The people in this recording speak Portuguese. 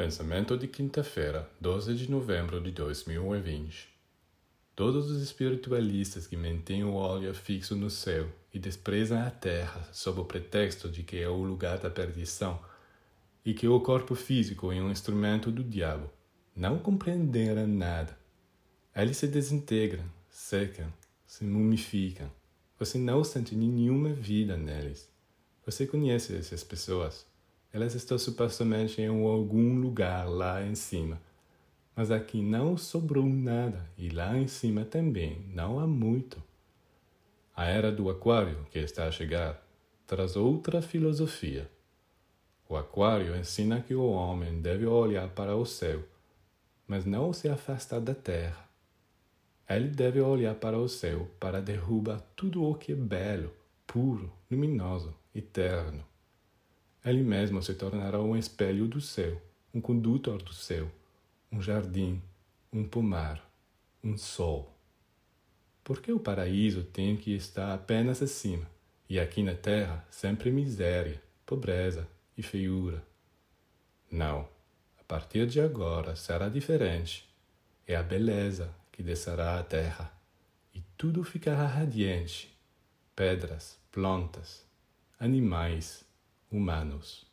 Pensamento de quinta-feira, 12 de novembro de 2020. Todos os espiritualistas que mantêm o olho fixo no céu e desprezam a terra sob o pretexto de que é o lugar da perdição e que o corpo físico é um instrumento do diabo, não compreenderam nada. Eles se desintegram, secam, se mumificam. Você não sente nenhuma vida neles. Você conhece essas pessoas? Elas estão supostamente em algum lugar lá em cima. Mas aqui não sobrou nada e lá em cima também não há muito. A era do Aquário, que está a chegar, traz outra filosofia. O Aquário ensina que o homem deve olhar para o céu, mas não se afastar da terra. Ele deve olhar para o céu para derrubar tudo o que é belo, puro, luminoso, eterno. Ele mesmo se tornará um espelho do céu, um condutor do céu, um jardim, um pomar, um sol. Porque o paraíso tem que estar apenas acima, e aqui na terra sempre miséria, pobreza e feiura. Não, a partir de agora será diferente. É a beleza que descerá à terra, e tudo ficará radiante: pedras, plantas, animais, humanos.